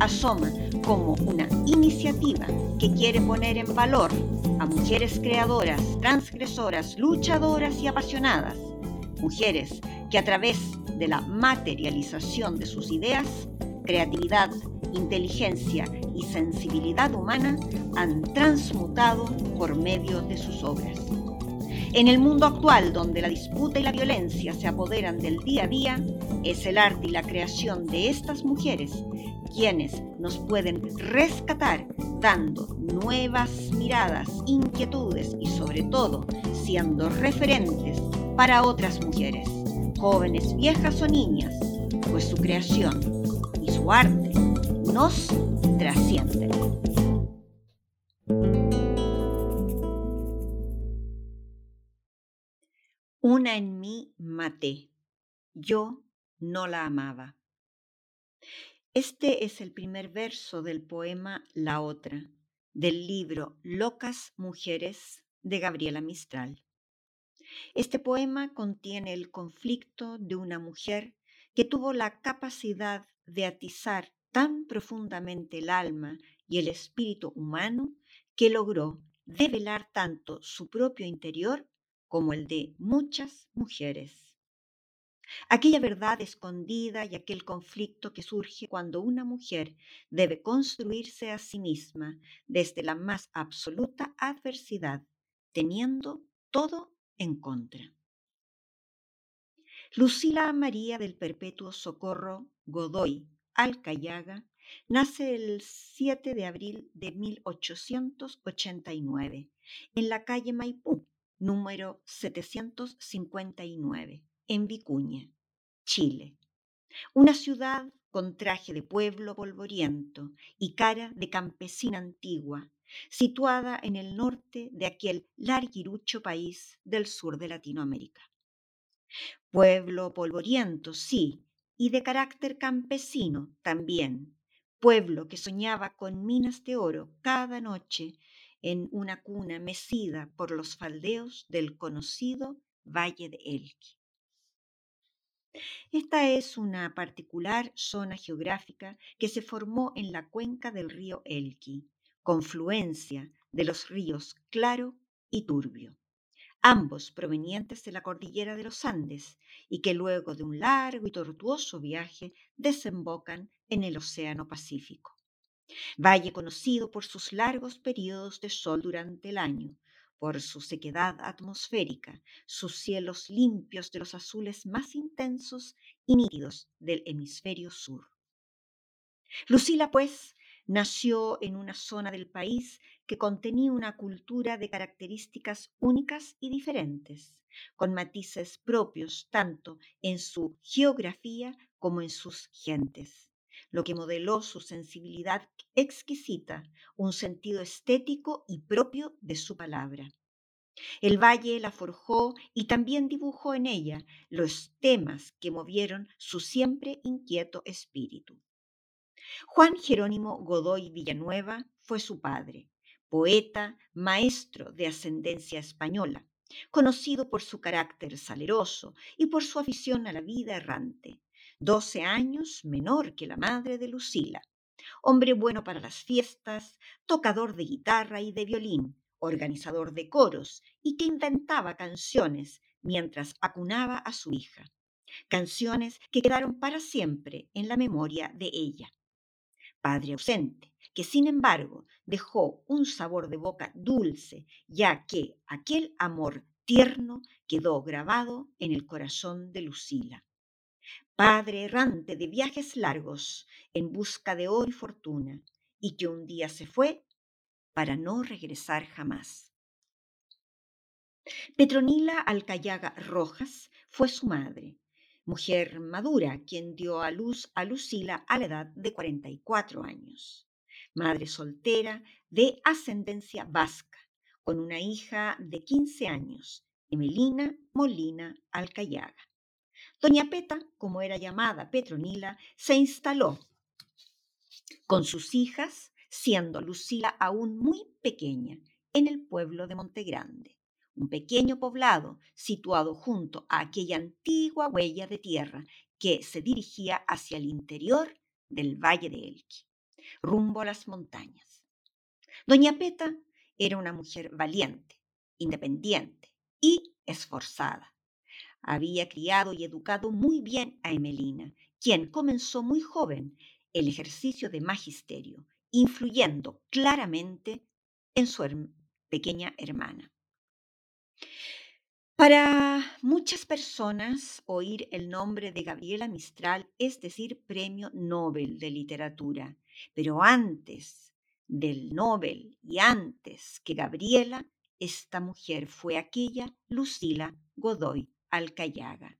asoma como una iniciativa que quiere poner en valor a mujeres creadoras, transgresoras, luchadoras y apasionadas, mujeres que a través de la materialización de sus ideas, creatividad, inteligencia y sensibilidad humana han transmutado por medio de sus obras. En el mundo actual, donde la disputa y la violencia se apoderan del día a día, es el arte y la creación de estas mujeres quienes nos pueden rescatar dando nuevas miradas, inquietudes y sobre todo siendo referentes para otras mujeres, jóvenes, viejas o niñas, pues su creación y su arte nos trascienden. Una en mí maté. Yo no la amaba. Este es el primer verso del poema La Otra, del libro Locas Mujeres de Gabriela Mistral. Este poema contiene el conflicto de una mujer que tuvo la capacidad de atizar tan profundamente el alma y el espíritu humano que logró develar tanto su propio interior como el de muchas mujeres. Aquella verdad escondida y aquel conflicto que surge cuando una mujer debe construirse a sí misma desde la más absoluta adversidad, teniendo todo en contra. Lucila María del Perpetuo Socorro Godoy Alcayaga nace el 7 de abril de 1889 en la calle Maipú, número 759 en Vicuña, Chile, una ciudad con traje de pueblo polvoriento y cara de campesina antigua, situada en el norte de aquel larguirucho país del sur de Latinoamérica. Pueblo polvoriento, sí, y de carácter campesino también, pueblo que soñaba con minas de oro cada noche en una cuna mecida por los faldeos del conocido Valle de Elqui. Esta es una particular zona geográfica que se formó en la cuenca del río Elqui, confluencia de los ríos Claro y Turbio, ambos provenientes de la cordillera de los Andes y que luego de un largo y tortuoso viaje desembocan en el Océano Pacífico. Valle conocido por sus largos periodos de sol durante el año, por su sequedad atmosférica, sus cielos limpios de los azules más intensos y nítidos del hemisferio sur. Lucila, pues, nació en una zona del país que contenía una cultura de características únicas y diferentes, con matices propios tanto en su geografía como en sus gentes lo que modeló su sensibilidad exquisita, un sentido estético y propio de su palabra. El valle la forjó y también dibujó en ella los temas que movieron su siempre inquieto espíritu. Juan Jerónimo Godoy Villanueva fue su padre, poeta, maestro de ascendencia española, conocido por su carácter saleroso y por su afición a la vida errante doce años menor que la madre de Lucila, hombre bueno para las fiestas, tocador de guitarra y de violín, organizador de coros y que inventaba canciones mientras acunaba a su hija, canciones que quedaron para siempre en la memoria de ella. Padre ausente, que sin embargo dejó un sabor de boca dulce, ya que aquel amor tierno quedó grabado en el corazón de Lucila padre errante de viajes largos en busca de oro y fortuna, y que un día se fue para no regresar jamás. Petronila Alcayaga Rojas fue su madre, mujer madura, quien dio a luz a Lucila a la edad de 44 años. madre soltera de ascendencia vasca, con una hija de 15 años, Emelina Molina Alcayaga. Doña Peta, como era llamada Petronila, se instaló con sus hijas, siendo Lucila aún muy pequeña, en el pueblo de Montegrande, un pequeño poblado situado junto a aquella antigua huella de tierra que se dirigía hacia el interior del valle de Elqui, rumbo a las montañas. Doña Peta era una mujer valiente, independiente y esforzada. Había criado y educado muy bien a Emelina, quien comenzó muy joven el ejercicio de magisterio, influyendo claramente en su pequeña hermana. Para muchas personas, oír el nombre de Gabriela Mistral es decir Premio Nobel de Literatura, pero antes del Nobel y antes que Gabriela, esta mujer fue aquella Lucila Godoy Alcayaga,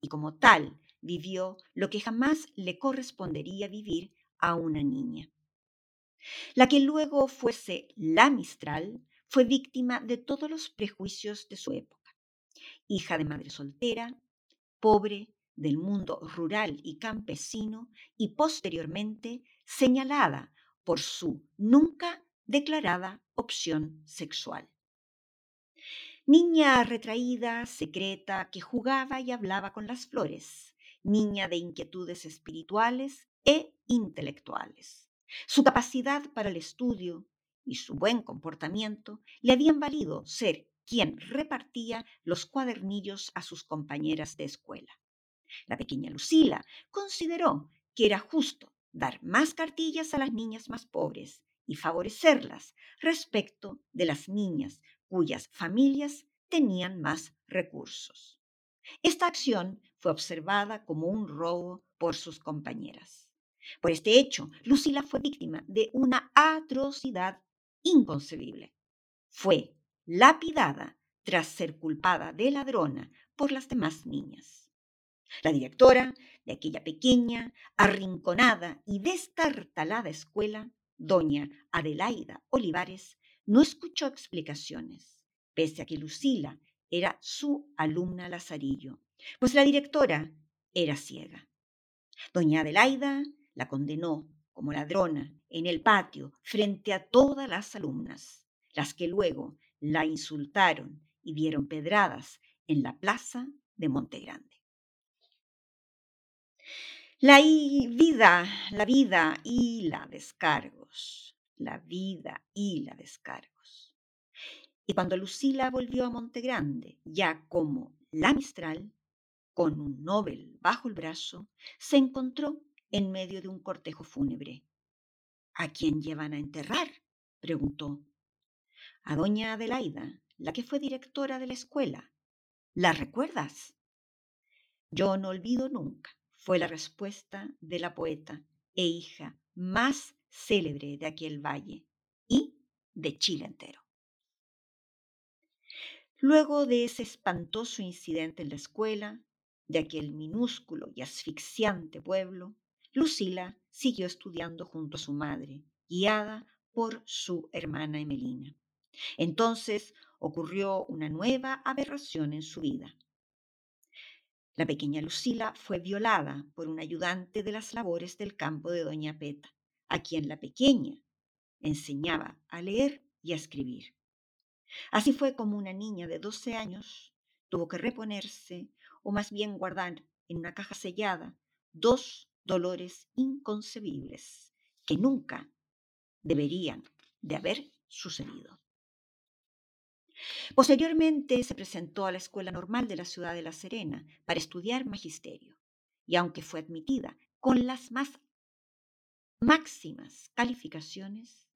y como tal vivió lo que jamás le correspondería vivir a una niña. La que luego fuese la Mistral fue víctima de todos los prejuicios de su época. Hija de madre soltera, pobre, del mundo rural y campesino y posteriormente señalada por su nunca declarada opción sexual. Niña retraída, secreta, que jugaba y hablaba con las flores, niña de inquietudes espirituales e intelectuales. Su capacidad para el estudio y su buen comportamiento le habían valido ser quien repartía los cuadernillos a sus compañeras de escuela. La pequeña Lucila consideró que era justo dar más cartillas a las niñas más pobres y favorecerlas respecto de las niñas cuyas familias tenían más recursos. Esta acción fue observada como un robo por sus compañeras. Por este hecho, Lucila fue víctima de una atrocidad inconcebible. Fue lapidada tras ser culpada de ladrona por las demás niñas. La directora de aquella pequeña, arrinconada y destartalada escuela, doña Adelaida Olivares, no escuchó explicaciones, pese a que Lucila era su alumna Lazarillo, pues la directora era ciega. Doña Adelaida la condenó como ladrona en el patio frente a todas las alumnas, las que luego la insultaron y dieron pedradas en la plaza de Montegrande. La vida, la vida y la descargos, la vida y la descargos. Y cuando Lucila volvió a Montegrande, ya como la Mistral, con un Nobel bajo el brazo, se encontró en medio de un cortejo fúnebre. ¿A quién llevan a enterrar? preguntó. A doña Adelaida, la que fue directora de la escuela. ¿La recuerdas? Yo no olvido nunca, fue la respuesta de la poeta e hija más célebre de aquel valle y de Chile entero. Luego de ese espantoso incidente en la escuela, de aquel minúsculo y asfixiante pueblo, Lucila siguió estudiando junto a su madre, guiada por su hermana Emelina. Entonces ocurrió una nueva aberración en su vida. La pequeña Lucila fue violada por un ayudante de las labores del campo de Doña Peta, a quien la pequeña enseñaba a leer y a escribir. Así fue como una niña de 12 años tuvo que reponerse, o más bien guardar en una caja sellada, dos dolores inconcebibles que nunca deberían de haber sucedido. Posteriormente se presentó a la Escuela Normal de la ciudad de La Serena para estudiar magisterio y aunque fue admitida con las más máximas calificaciones,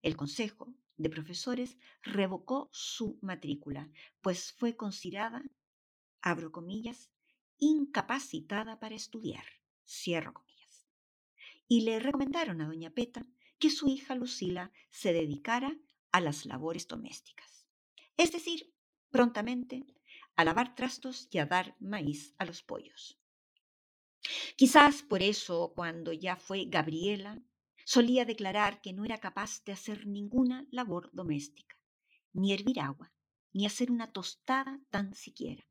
el Consejo de Profesores revocó su matrícula, pues fue considerada, abro comillas, incapacitada para estudiar cierro comillas. Y le recomendaron a doña Peta que su hija Lucila se dedicara a las labores domésticas, es decir, prontamente a lavar trastos y a dar maíz a los pollos. Quizás por eso, cuando ya fue Gabriela, solía declarar que no era capaz de hacer ninguna labor doméstica, ni hervir agua, ni hacer una tostada tan siquiera.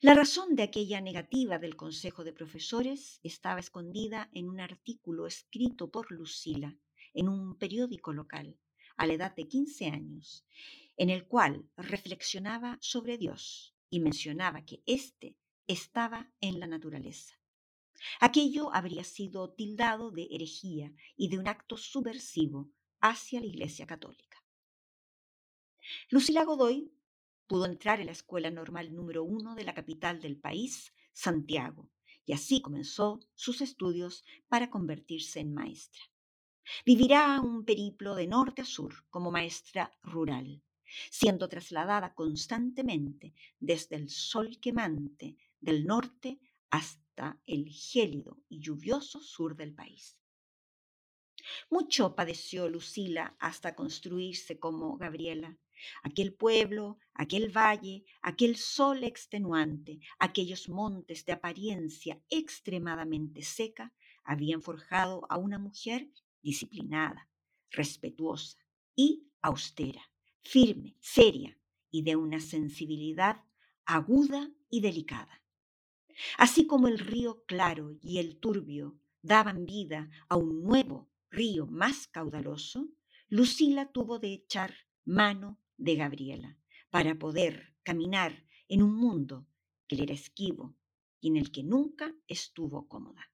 La razón de aquella negativa del Consejo de Profesores estaba escondida en un artículo escrito por Lucila en un periódico local a la edad de 15 años, en el cual reflexionaba sobre Dios y mencionaba que éste estaba en la naturaleza. Aquello habría sido tildado de herejía y de un acto subversivo hacia la Iglesia Católica. Lucila Godoy pudo entrar en la escuela normal número uno de la capital del país, Santiago, y así comenzó sus estudios para convertirse en maestra. Vivirá un periplo de norte a sur como maestra rural, siendo trasladada constantemente desde el sol quemante del norte hasta el gélido y lluvioso sur del país. Mucho padeció Lucila hasta construirse como Gabriela. Aquel pueblo, aquel valle, aquel sol extenuante, aquellos montes de apariencia extremadamente seca, habían forjado a una mujer disciplinada, respetuosa y austera, firme, seria y de una sensibilidad aguda y delicada. Así como el río claro y el turbio daban vida a un nuevo río más caudaloso, Lucila tuvo de echar mano de Gabriela para poder caminar en un mundo que le era esquivo y en el que nunca estuvo cómoda.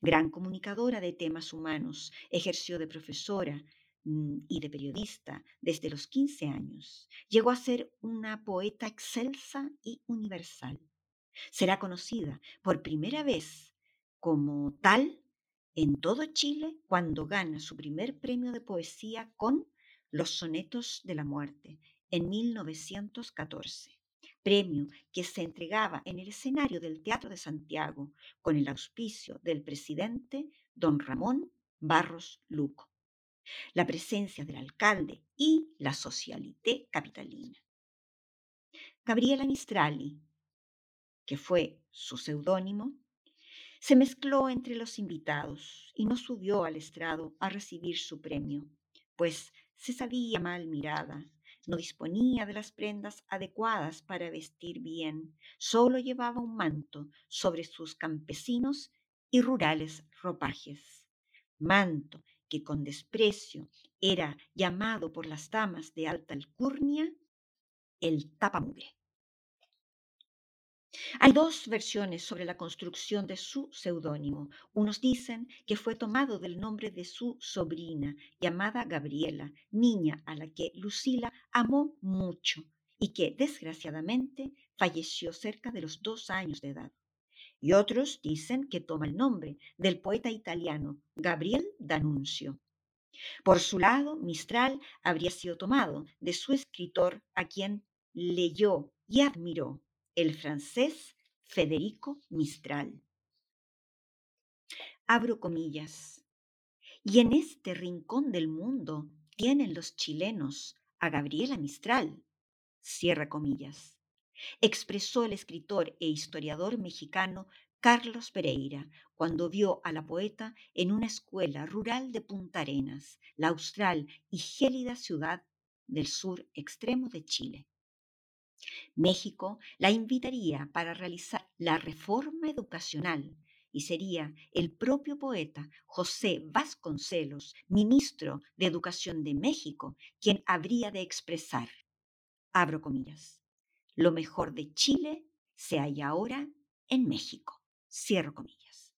Gran comunicadora de temas humanos, ejerció de profesora mm, y de periodista desde los 15 años. Llegó a ser una poeta excelsa y universal. Será conocida por primera vez como tal en todo Chile cuando gana su primer premio de poesía con Los Sonetos de la Muerte en 1914, premio que se entregaba en el escenario del Teatro de Santiago con el auspicio del presidente don Ramón Barros Luco, la presencia del alcalde y la socialité capitalina. Gabriela Mistrali, que fue su seudónimo, se mezcló entre los invitados y no subió al estrado a recibir su premio, pues se sabía mal mirada, no disponía de las prendas adecuadas para vestir bien, solo llevaba un manto sobre sus campesinos y rurales ropajes. Manto que con desprecio era llamado por las damas de alta alcurnia el tapamure. Hay dos versiones sobre la construcción de su seudónimo. Unos dicen que fue tomado del nombre de su sobrina, llamada Gabriela, niña a la que Lucila amó mucho y que desgraciadamente falleció cerca de los dos años de edad. Y otros dicen que toma el nombre del poeta italiano Gabriel D'Annunzio. Por su lado, Mistral habría sido tomado de su escritor a quien leyó y admiró el francés Federico Mistral. Abro comillas. Y en este rincón del mundo tienen los chilenos a Gabriela Mistral. Cierra comillas. Expresó el escritor e historiador mexicano Carlos Pereira cuando vio a la poeta en una escuela rural de Punta Arenas, la austral y gélida ciudad del sur extremo de Chile. México la invitaría para realizar la reforma educacional y sería el propio poeta José Vasconcelos, ministro de Educación de México, quien habría de expresar, abro comillas, lo mejor de Chile se halla ahora en México, cierro comillas.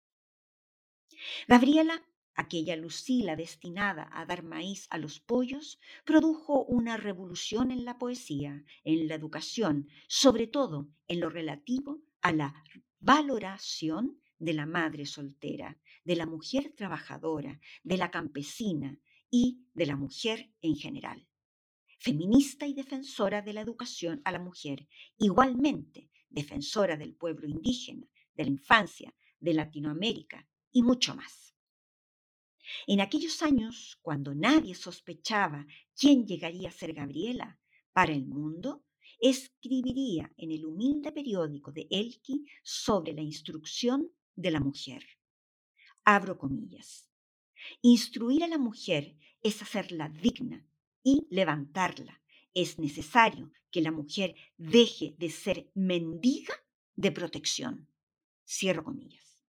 Gabriela Aquella Lucila destinada a dar maíz a los pollos produjo una revolución en la poesía, en la educación, sobre todo en lo relativo a la valoración de la madre soltera, de la mujer trabajadora, de la campesina y de la mujer en general. Feminista y defensora de la educación a la mujer, igualmente defensora del pueblo indígena, de la infancia, de Latinoamérica y mucho más. En aquellos años, cuando nadie sospechaba quién llegaría a ser Gabriela para el mundo, escribiría en el humilde periódico de Elqui sobre la instrucción de la mujer. Abro comillas. Instruir a la mujer es hacerla digna y levantarla. Es necesario que la mujer deje de ser mendiga de protección. Cierro comillas.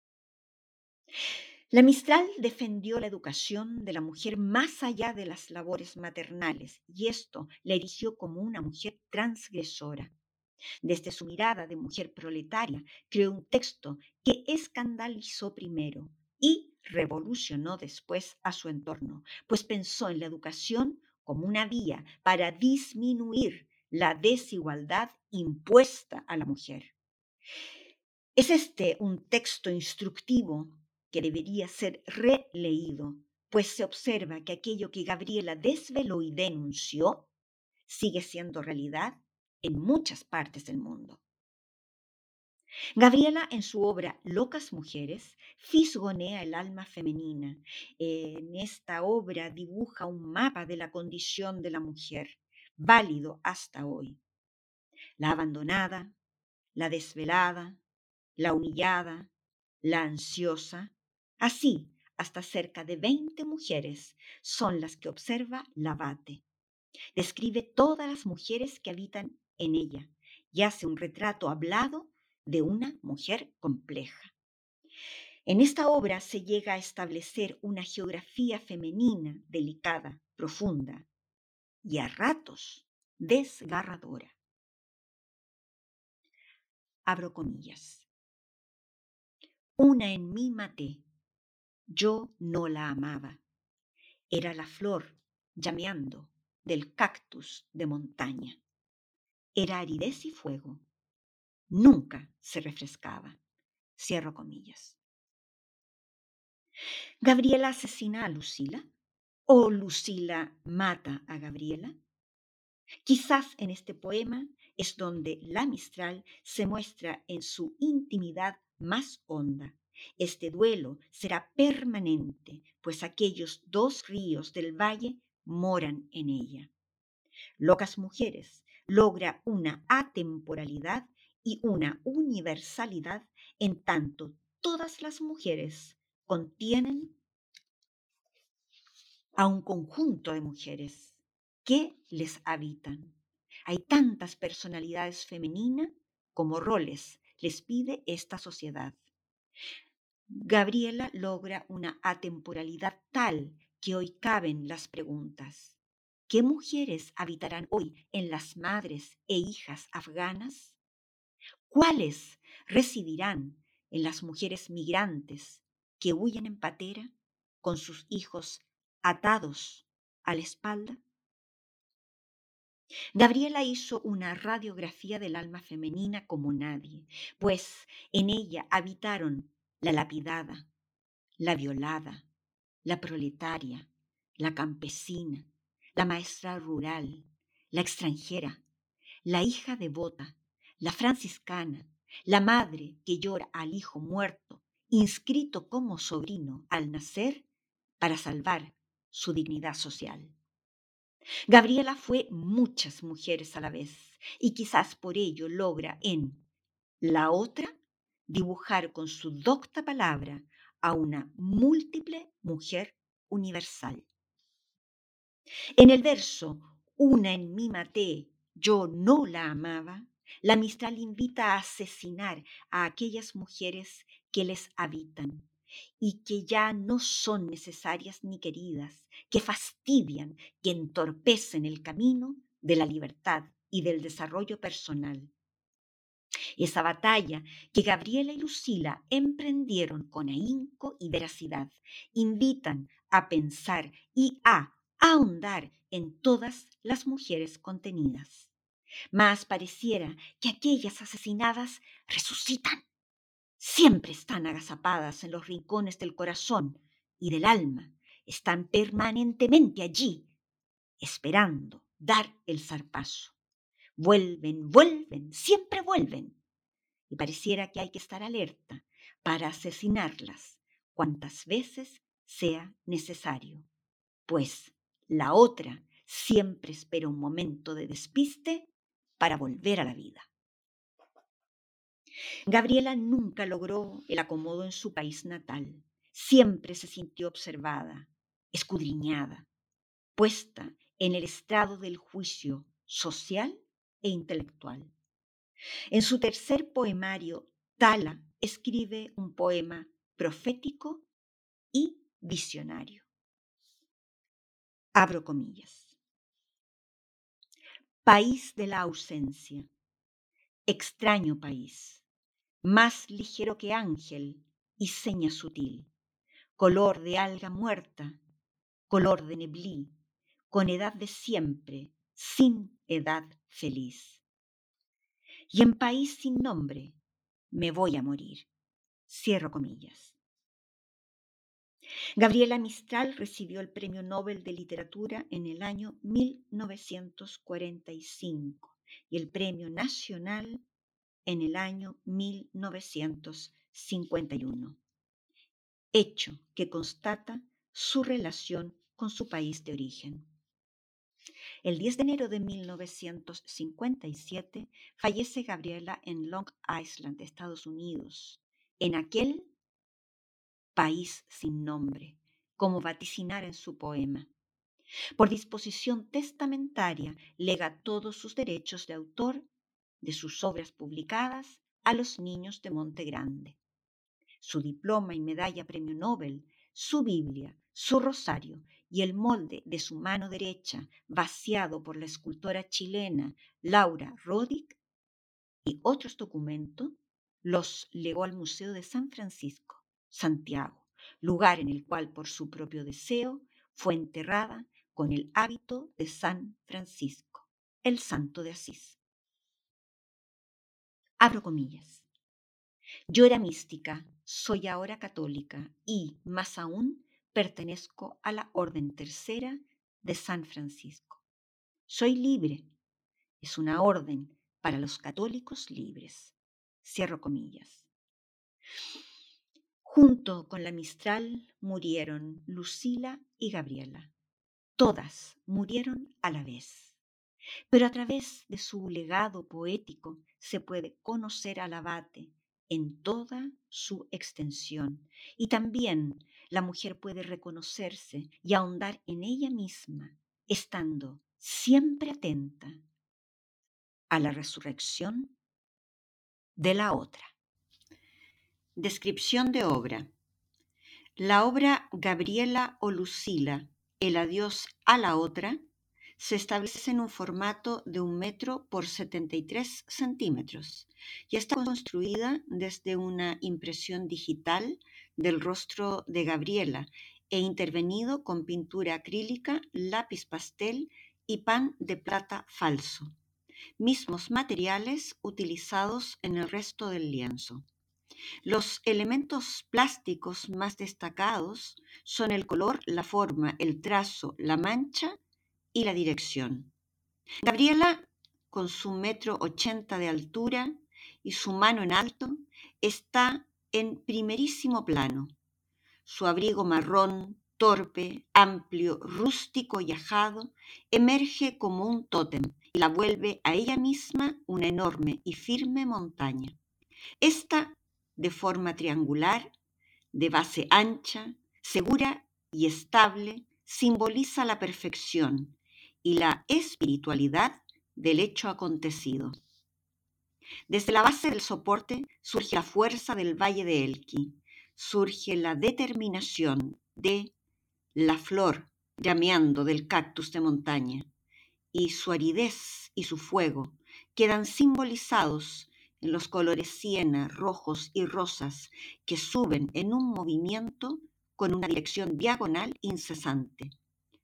La Mistral defendió la educación de la mujer más allá de las labores maternales y esto la erigió como una mujer transgresora. Desde su mirada de mujer proletaria, creó un texto que escandalizó primero y revolucionó después a su entorno, pues pensó en la educación como una vía para disminuir la desigualdad impuesta a la mujer. Es este un texto instructivo que debería ser releído, pues se observa que aquello que Gabriela desveló y denunció sigue siendo realidad en muchas partes del mundo. Gabriela, en su obra Locas Mujeres, fisgonea el alma femenina. En esta obra dibuja un mapa de la condición de la mujer, válido hasta hoy. La abandonada, la desvelada, la humillada, la ansiosa, así hasta cerca de 20 mujeres son las que observa Lavate. Describe todas las mujeres que habitan en ella y hace un retrato hablado de una mujer compleja. En esta obra se llega a establecer una geografía femenina delicada, profunda y a ratos desgarradora. Abro comillas. Una en mí maté. Yo no la amaba. Era la flor llameando del cactus de montaña. Era aridez y fuego. Nunca se refrescaba. Cierro comillas. ¿Gabriela asesina a Lucila? ¿O Lucila mata a Gabriela? Quizás en este poema es donde la Mistral se muestra en su intimidad más honda. Este duelo será permanente, pues aquellos dos ríos del valle moran en ella. Locas mujeres logra una atemporalidad y una universalidad en tanto todas las mujeres contienen a un conjunto de mujeres que les habitan. Hay tantas personalidades femeninas como roles les pide esta sociedad. Gabriela logra una atemporalidad tal que hoy caben las preguntas. ¿Qué mujeres habitarán hoy en las madres e hijas afganas? ¿Cuáles residirán en las mujeres migrantes que huyen en patera con sus hijos atados a la espalda? Gabriela hizo una radiografía del alma femenina como nadie, pues en ella habitaron la lapidada, la violada, la proletaria, la campesina, la maestra rural, la extranjera, la hija devota, la franciscana, la madre que llora al hijo muerto, inscrito como sobrino al nacer para salvar su dignidad social. Gabriela fue muchas mujeres a la vez y quizás por ello logra en la otra dibujar con su docta palabra a una múltiple mujer universal. En el verso Una en mí maté, yo no la amaba, la Mistral invita a asesinar a aquellas mujeres que les habitan y que ya no son necesarias ni queridas, que fastidian, que entorpecen el camino de la libertad y del desarrollo personal. Esa batalla que Gabriela y Lucila emprendieron con ahínco y veracidad invitan a pensar y a ahondar en todas las mujeres contenidas. Mas pareciera que aquellas asesinadas resucitan. Siempre están agazapadas en los rincones del corazón y del alma. Están permanentemente allí, esperando dar el zarpazo. Vuelven, vuelven, siempre vuelven. Y pareciera que hay que estar alerta para asesinarlas cuantas veces sea necesario, pues la otra siempre espera un momento de despiste para volver a la vida. Gabriela nunca logró el acomodo en su país natal. siempre se sintió observada, escudriñada, puesta en el estrado del juicio social e intelectual. En su tercer poemario, Tala escribe un poema profético y visionario. Abro comillas. País de la ausencia, extraño país, más ligero que ángel y seña sutil, color de alga muerta, color de neblí, con edad de siempre, sin edad feliz. Y en país sin nombre me voy a morir. Cierro comillas. Gabriela Mistral recibió el Premio Nobel de Literatura en el año 1945 y el Premio Nacional en el año 1951, hecho que constata su relación con su país de origen. El 10 de enero de 1957 fallece Gabriela en Long Island, Estados Unidos, en aquel país sin nombre, como vaticinar en su poema. Por disposición testamentaria, lega todos sus derechos de autor de sus obras publicadas a los niños de Monte Grande. Su diploma y medalla premio Nobel, su Biblia, su rosario y el molde de su mano derecha, vaciado por la escultora chilena Laura Rodick, y otros documentos, los legó al Museo de San Francisco, Santiago, lugar en el cual por su propio deseo fue enterrada con el hábito de San Francisco, el santo de Asís. Abro comillas. Yo era mística, soy ahora católica y, más aún, pertenezco a la Orden Tercera de San Francisco. Soy libre. Es una orden para los católicos libres. Cierro comillas. Junto con la Mistral murieron Lucila y Gabriela. Todas murieron a la vez. Pero a través de su legado poético se puede conocer al abate en toda su extensión y también la mujer puede reconocerse y ahondar en ella misma, estando siempre atenta a la resurrección de la otra. Descripción de obra. La obra Gabriela o Lucila, El adiós a la otra, se establece en un formato de un metro por 73 centímetros y está construida desde una impresión digital del rostro de Gabriela e intervenido con pintura acrílica, lápiz pastel y pan de plata falso, mismos materiales utilizados en el resto del lienzo. Los elementos plásticos más destacados son el color, la forma, el trazo, la mancha y la dirección. Gabriela, con su metro ochenta de altura y su mano en alto, está en primerísimo plano. Su abrigo marrón, torpe, amplio, rústico y ajado, emerge como un tótem y la vuelve a ella misma una enorme y firme montaña. Esta, de forma triangular, de base ancha, segura y estable, simboliza la perfección, y la espiritualidad del hecho acontecido. Desde la base del soporte surge la fuerza del valle de Elqui, surge la determinación de la flor llameando del cactus de montaña, y su aridez y su fuego quedan simbolizados en los colores siena, rojos y rosas que suben en un movimiento con una dirección diagonal incesante,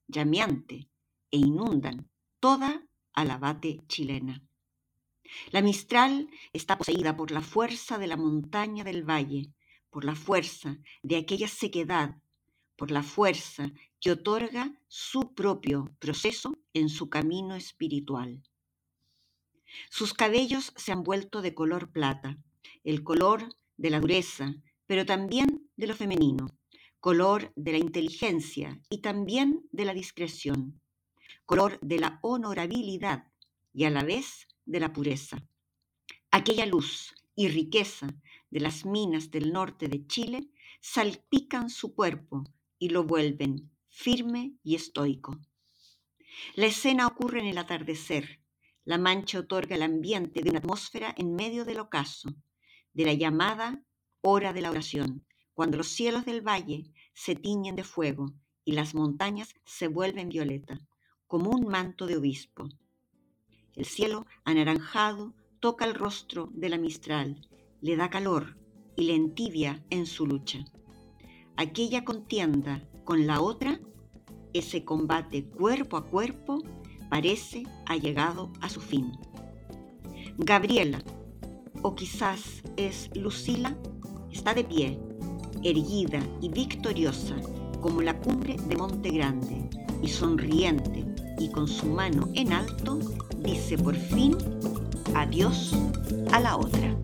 llameante, e inundan toda Alabate chilena. La Mistral está poseída por la fuerza de la montaña del valle, por la fuerza de aquella sequedad, por la fuerza que otorga su propio proceso en su camino espiritual. Sus cabellos se han vuelto de color plata, el color de la dureza, pero también de lo femenino, color de la inteligencia y también de la discreción color de la honorabilidad y a la vez de la pureza. Aquella luz y riqueza de las minas del norte de Chile salpican su cuerpo y lo vuelven firme y estoico. La escena ocurre en el atardecer. La mancha otorga el ambiente de una atmósfera en medio del ocaso, de la llamada hora de la oración, cuando los cielos del valle se tiñen de fuego y las montañas se vuelven violeta, como un manto de obispo. El cielo anaranjado toca el rostro de la Mistral, le da calor y le entibia en su lucha. Aquella contienda con la otra, ese combate cuerpo a cuerpo, parece ha llegado a su fin. Gabriela, o quizás es Lucila, está de pie, erguida y victoriosa como la cumbre de Monte Grande, y sonriente y con su mano en alto, dice por fin adiós a la otra.